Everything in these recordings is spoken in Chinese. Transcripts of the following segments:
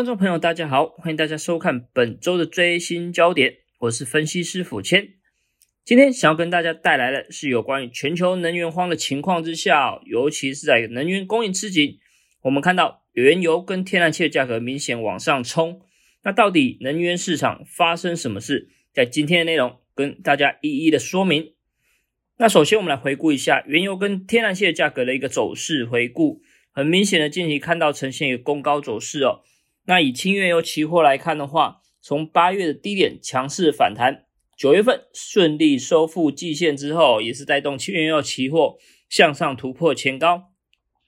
观众朋友，大家好，欢迎大家收看本周的追星焦点，我是分析师傅谦。今天想要跟大家带来的是有关于全球能源荒的情况之下，尤其是在能源供应吃紧，我们看到原油跟天然气的价格明显往上冲。那到底能源市场发生什么事？在今天的内容跟大家一一的说明。那首先我们来回顾一下原油跟天然气的价格的一个走势回顾。很明显的，近期看到呈现一个攻高走势哦。那以轻原油期货来看的话，从八月的低点强势反弹，九月份顺利收复季线之后，也是带动轻原油期货向上突破前高。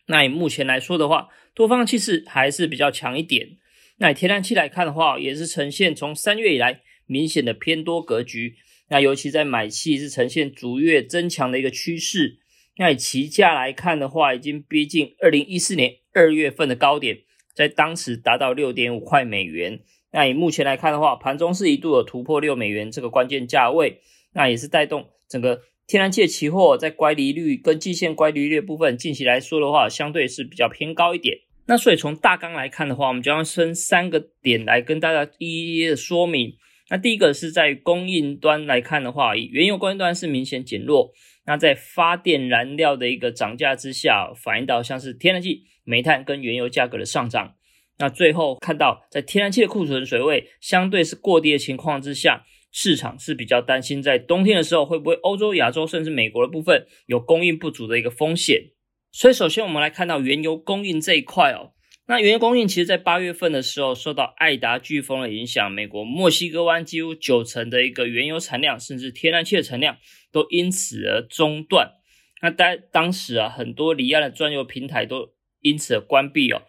那以目前来说的话，多方气势还是比较强一点。那以天然气来看的话，也是呈现从三月以来明显的偏多格局。那尤其在买气是呈现逐月增强的一个趋势。那以期价来看的话，已经逼近二零一四年二月份的高点，在当时达到六点五块美元。那以目前来看的话，盘中是一度有突破六美元这个关键价位，那也是带动整个天然气期货在乖离率跟季线乖离率部分，近期来说的话，相对是比较偏高一点。那所以从大纲来看的话，我们将要分三个点来跟大家一一的说明。那第一个是在供应端来看的话，原油供应端是明显减弱。那在发电燃料的一个涨价之下，反映到像是天然气、煤炭跟原油价格的上涨。那最后看到在天然气的库存水位相对是过低的情况之下，市场是比较担心在冬天的时候会不会欧洲、亚洲甚至美国的部分有供应不足的一个风险。所以首先我们来看到原油供应这一块哦。那原油供应其实，在八月份的时候，受到爱达飓风的影响，美国墨西哥湾几乎九成的一个原油产量，甚至天然气的产量，都因此而中断。那当当时啊，很多离岸的专油平台都因此而关闭哦。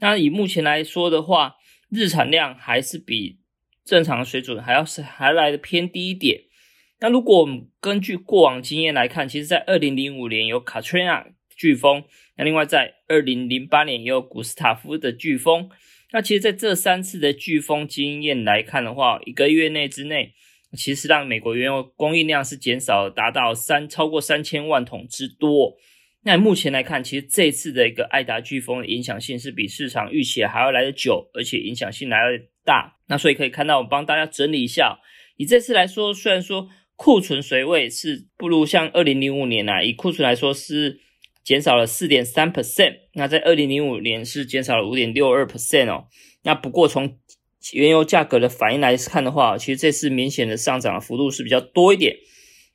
那以目前来说的话，日产量还是比正常的水准还要是还来的偏低一点。那如果我们根据过往经验来看，其实在二零零五年有卡特琳娜。飓风，那另外在二零零八年也有古斯塔夫的飓风。那其实在这三次的飓风经验来看的话，一个月内之内，其实让美国原油供应量是减少达到三超过三千万桶之多。那目前来看，其实这次的一个爱达飓风的影响性是比市场预期还要来得久，而且影响性来得大。那所以可以看到，我帮大家整理一下，以这次来说，虽然说库存水位是不如像二零零五年啊，以库存来说是。减少了四点三 percent，那在二零零五年是减少了五点六二 percent 哦。那不过从原油价格的反应来看的话，其实这次明显的上涨的幅度是比较多一点。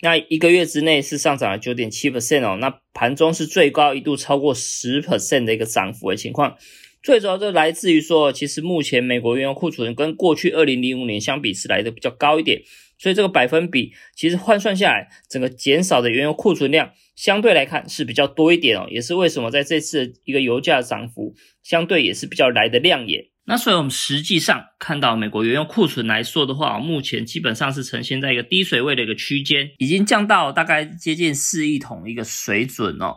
那一个月之内是上涨了九点七 percent 哦。那盘中是最高一度超过十 percent 的一个涨幅的情况。最主要就来自于说，其实目前美国原油库存跟过去二零零五年相比是来的比较高一点。所以这个百分比其实换算下来，整个减少的原油库存量相对来看是比较多一点哦，也是为什么在这次一个油价涨幅相对也是比较来的亮眼。那所以我们实际上看到美国原油库存来说的话，目前基本上是呈现在一个低水位的一个区间，已经降到大概接近四亿桶一个水准哦。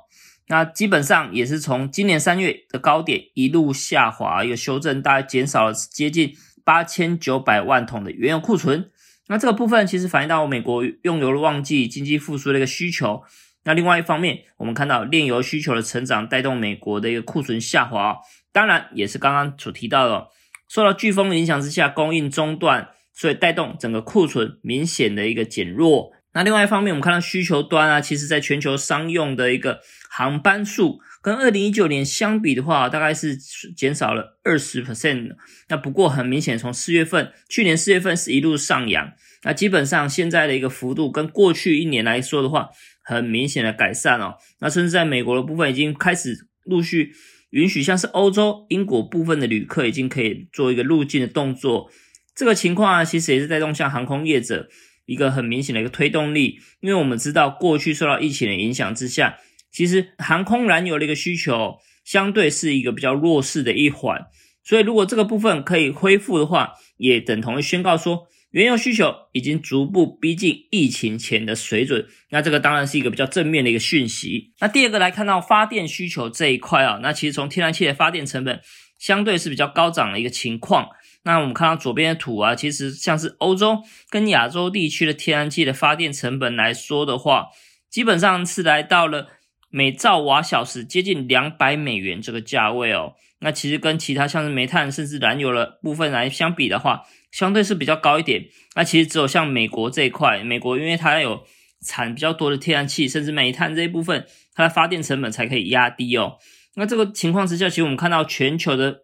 那基本上也是从今年三月的高点一路下滑，一个修正，大概减少了接近八千九百万桶的原油库存。那这个部分其实反映到美国用油的旺季、经济复苏的一个需求。那另外一方面，我们看到炼油需求的成长带动美国的一个库存下滑，当然也是刚刚所提到的，受到飓风影响之下供应中断，所以带动整个库存明显的一个减弱。那另外一方面，我们看到需求端啊，其实在全球商用的一个航班数跟二零一九年相比的话，大概是减少了二十 percent。那不过很明显，从四月份，去年四月份是一路上扬，那基本上现在的一个幅度跟过去一年来说的话，很明显的改善哦。那甚至在美国的部分，已经开始陆续允许，像是欧洲、英国部分的旅客已经可以做一个入境的动作。这个情况啊，其实也是带动像航空业者。一个很明显的一个推动力，因为我们知道过去受到疫情的影响之下，其实航空燃油的一个需求相对是一个比较弱势的一环，所以如果这个部分可以恢复的话，也等同于宣告说原油需求已经逐步逼近疫情前的水准，那这个当然是一个比较正面的一个讯息。那第二个来看到发电需求这一块啊，那其实从天然气的发电成本相对是比较高涨的一个情况。那我们看到左边的图啊，其实像是欧洲跟亚洲地区的天然气的发电成本来说的话，基本上是来到了每兆瓦小时接近两百美元这个价位哦。那其实跟其他像是煤炭甚至燃油的部分来相比的话，相对是比较高一点。那其实只有像美国这一块，美国因为它有产比较多的天然气，甚至煤炭这一部分，它的发电成本才可以压低哦。那这个情况之下，其实我们看到全球的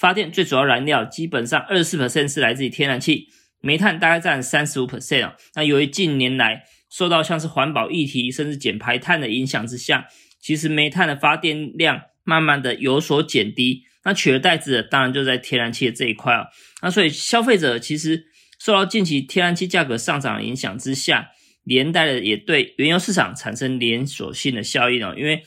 发电最主要燃料基本上二十四 percent 是来自于天然气，煤炭大概占三十五 percent 哦。那由于近年来受到像是环保议题甚至减排碳的影响之下，其实煤炭的发电量慢慢的有所减低，那取而代之的当然就在天然气的这一块啊。那所以消费者其实受到近期天然气价格上涨的影响之下，连带的也对原油市场产生连锁性的效应哦。因为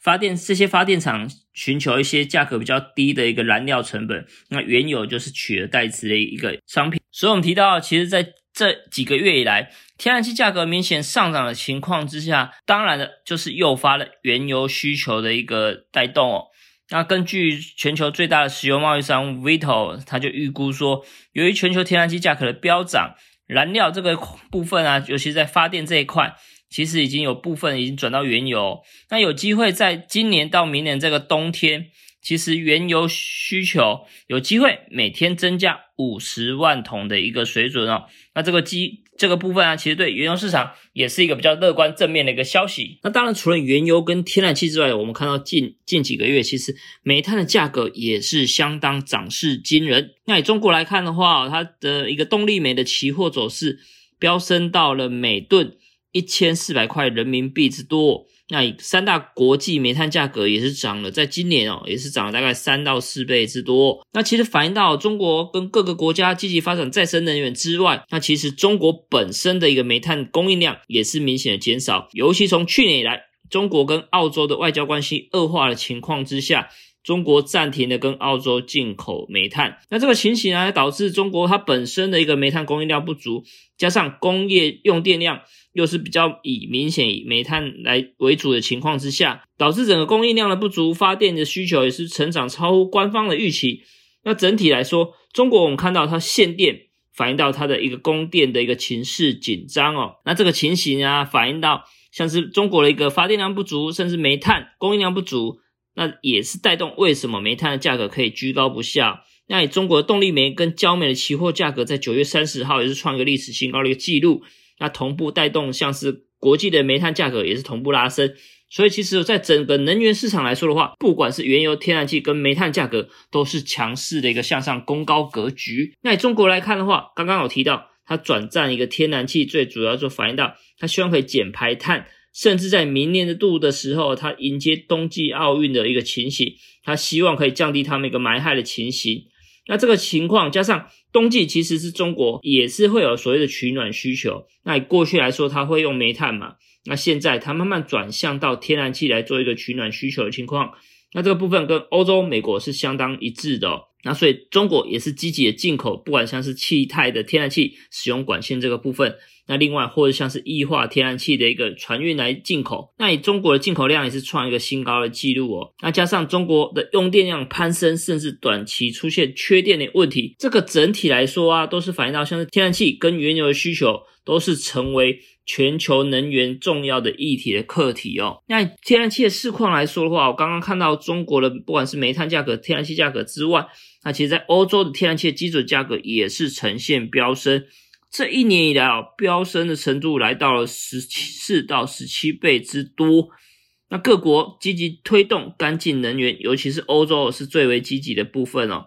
发电这些发电厂寻求一些价格比较低的一个燃料成本，那原油就是取而代之的一个商品。所以我们提到，其实在这几个月以来，天然气价格明显上涨的情况之下，当然的就是诱发了原油需求的一个带动哦。那根据全球最大的石油贸易商 Vito，他就预估说，由于全球天然气价格的飙涨，燃料这个部分啊，尤其在发电这一块，其实已经有部分已经转到原油。那有机会在今年到明年这个冬天。其实原油需求有机会每天增加五十万桶的一个水准哦，那这个机这个部分啊，其实对原油市场也是一个比较乐观正面的一个消息。那当然，除了原油跟天然气之外，我们看到近近几个月，其实煤炭的价格也是相当涨势惊人。那以中国来看的话，它的一个动力煤的期货走势飙升到了每吨一千四百块人民币之多。那三大国际煤炭价格也是涨了，在今年哦，也是涨了大概三到四倍之多。那其实反映到中国跟各个国家积极发展再生能源之外，那其实中国本身的一个煤炭供应量也是明显的减少。尤其从去年以来，中国跟澳洲的外交关系恶化的情况之下，中国暂停了跟澳洲进口煤炭。那这个情形呢，导致中国它本身的一个煤炭供应量不足，加上工业用电量。又是比较以明显以煤炭来为主的情况之下，导致整个供应量的不足，发电的需求也是成长超乎官方的预期。那整体来说，中国我们看到它限电，反映到它的一个供电的一个情势紧张哦。那这个情形啊，反映到像是中国的一个发电量不足，甚至煤炭供应量不足，那也是带动为什么煤炭的价格可以居高不下。那以中国的动力煤跟焦煤的期货价格，在九月三十号也是创一个历史新高的一个记录。那同步带动，像是国际的煤炭价格也是同步拉升，所以其实在整个能源市场来说的话，不管是原油、天然气跟煤炭价格，都是强势的一个向上攻高格局。那中国来看的话，刚刚有提到，它转战一个天然气，最主要就反映到它希望可以减排碳，甚至在明年的度的时候，它迎接冬季奥运的一个情形，它希望可以降低他们一个埋害的情形。那这个情况加上冬季其实是中国也是会有所谓的取暖需求。那过去来说，它会用煤炭嘛？那现在它慢慢转向到天然气来做一个取暖需求的情况。那这个部分跟欧洲、美国是相当一致的。那所以中国也是积极的进口，不管像是气态的天然气使用管线这个部分。那另外，或者像是液化天然气的一个船运来进口，那以中国的进口量也是创一个新高的记录哦。那加上中国的用电量攀升，甚至短期出现缺电的问题，这个整体来说啊，都是反映到像是天然气跟原油的需求都是成为全球能源重要的议题的课题哦。那天然气的市况来说的话，我刚刚看到中国的不管是煤炭价格、天然气价格之外，那其实在欧洲的天然气基准价格也是呈现飙升。这一年以来啊，飙升的程度来到了十四到十七倍之多。那各国积极推动干净能源，尤其是欧洲是最为积极的部分哦。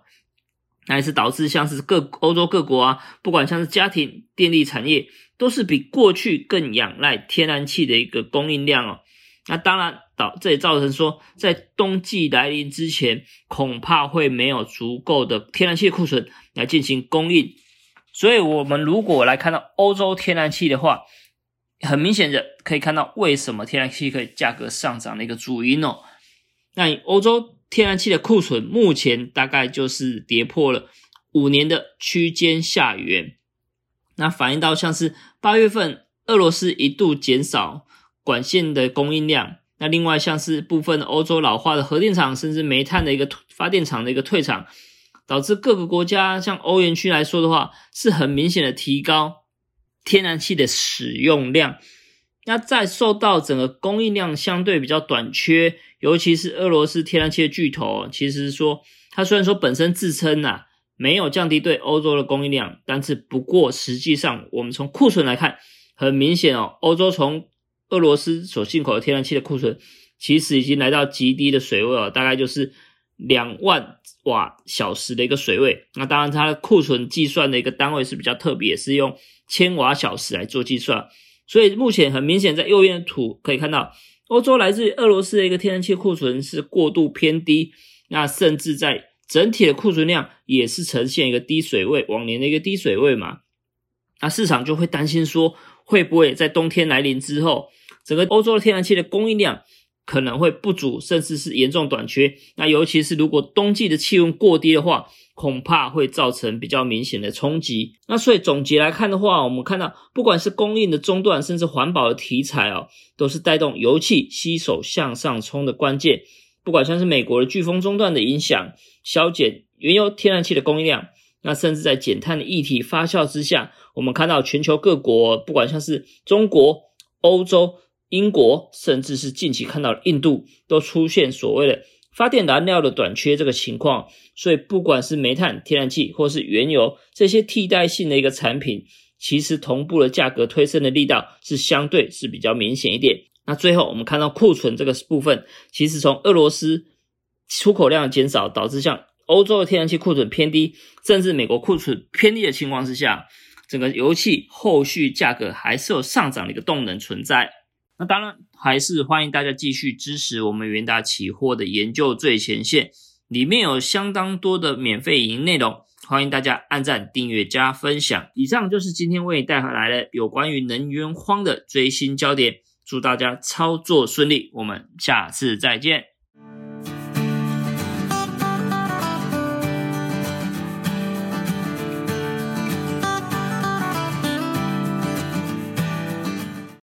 那也是导致像是各欧洲各国啊，不管像是家庭电力产业，都是比过去更仰赖天然气的一个供应量哦。那当然导这也造成说，在冬季来临之前，恐怕会没有足够的天然气库存来进行供应。所以，我们如果来看到欧洲天然气的话，很明显的可以看到为什么天然气可以价格上涨的一个主因哦。那欧洲天然气的库存目前大概就是跌破了五年的区间下缘，那反映到像是八月份俄罗斯一度减少管线的供应量，那另外像是部分欧洲老化的核电厂，甚至煤炭的一个发电厂的一个退场。导致各个国家，像欧元区来说的话，是很明显的提高天然气的使用量。那在受到整个供应量相对比较短缺，尤其是俄罗斯天然气的巨头，其实说它虽然说本身自称呐没有降低对欧洲的供应量，但是不过实际上我们从库存来看，很明显哦，欧洲从俄罗斯所进口的天然气的库存，其实已经来到极低的水位哦，大概就是两万瓦小时的一个水位。那当然它的库存计算的一个单位是比较特别，是用千瓦小时来做计算。所以目前很明显，在右边的图可以看到，欧洲来自于俄罗斯的一个天然气库存是过度偏低，那甚至在整体的库存量也是呈现一个低水位，往年的一个低水位嘛，那市场就会担心说，会不会在冬天来临之后，整个欧洲的天然气的供应量可能会不足，甚至是严重短缺？那尤其是如果冬季的气温过低的话。恐怕会造成比较明显的冲击。那所以总结来看的话，我们看到不管是供应的中断，甚至环保的题材哦，都是带动油气吸手向上冲的关键。不管像是美国的飓风中断的影响，削减原油天然气的供应量，那甚至在减碳的议题发酵之下，我们看到全球各国，不管像是中国、欧洲、英国，甚至是近期看到印度，都出现所谓的。发电燃料的短缺这个情况，所以不管是煤炭、天然气或是原油这些替代性的一个产品，其实同步的价格推升的力道是相对是比较明显一点。那最后我们看到库存这个部分，其实从俄罗斯出口量减少导致像欧洲的天然气库存偏低，甚至美国库存偏低的情况之下，整个油气后续价格还是有上涨的一个动能存在。那当然，还是欢迎大家继续支持我们元大期货的研究最前线，里面有相当多的免费营内容，欢迎大家按赞、订阅、加分享。以上就是今天为你带回来的有关于能源荒的最新焦点，祝大家操作顺利，我们下次再见。